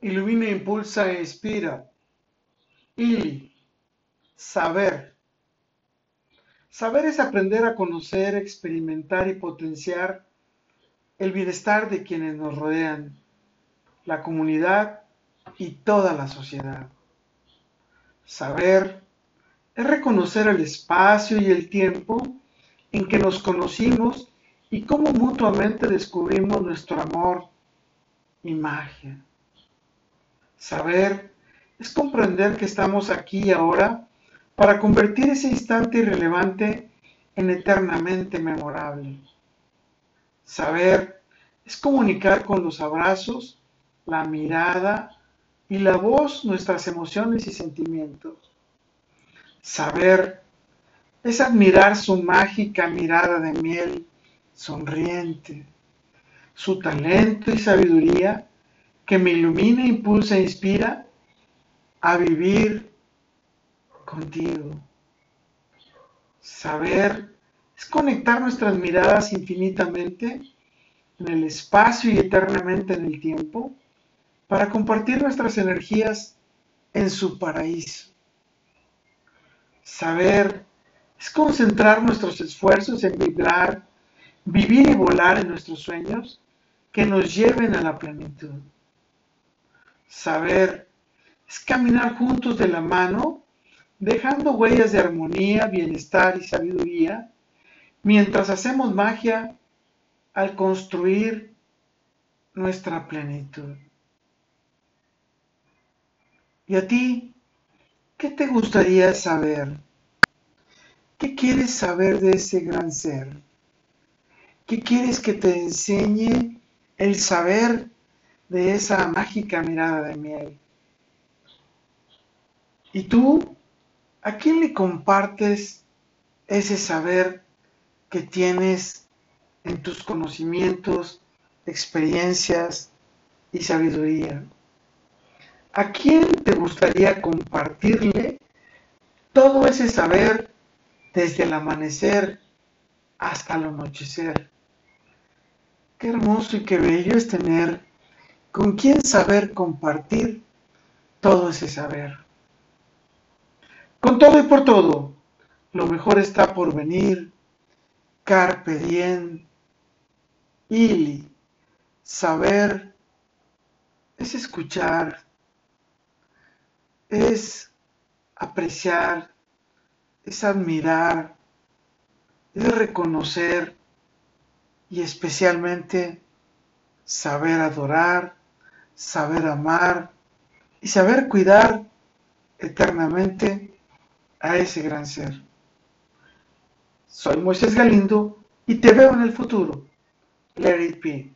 Ilumina, impulsa e inspira. Ili. Saber. Saber es aprender a conocer, experimentar y potenciar el bienestar de quienes nos rodean, la comunidad y toda la sociedad. Saber es reconocer el espacio y el tiempo en que nos conocimos y cómo mutuamente descubrimos nuestro amor y magia. Saber es comprender que estamos aquí y ahora para convertir ese instante irrelevante en eternamente memorable. Saber es comunicar con los abrazos, la mirada y la voz nuestras emociones y sentimientos. Saber es admirar su mágica mirada de miel sonriente, su talento y sabiduría que me ilumina, impulsa e inspira a vivir contigo. Saber es conectar nuestras miradas infinitamente en el espacio y eternamente en el tiempo para compartir nuestras energías en su paraíso. Saber es concentrar nuestros esfuerzos en vibrar, vivir y volar en nuestros sueños que nos lleven a la plenitud. Saber es caminar juntos de la mano, dejando huellas de armonía, bienestar y sabiduría, mientras hacemos magia al construir nuestra plenitud. ¿Y a ti? ¿Qué te gustaría saber? ¿Qué quieres saber de ese gran ser? ¿Qué quieres que te enseñe el saber de esa mágica mirada de miel. ¿Y tú a quién le compartes ese saber que tienes en tus conocimientos, experiencias y sabiduría? ¿A quién te gustaría compartirle todo ese saber desde el amanecer hasta el anochecer? Qué hermoso y qué bello es tener con quién saber compartir todo ese saber. Con todo y por todo, lo mejor está por venir. Carpe diem. Ili. Saber es escuchar, es apreciar, es admirar, es reconocer y especialmente saber adorar saber amar y saber cuidar eternamente a ese gran ser. Soy Moisés Galindo y te veo en el futuro. Let it be.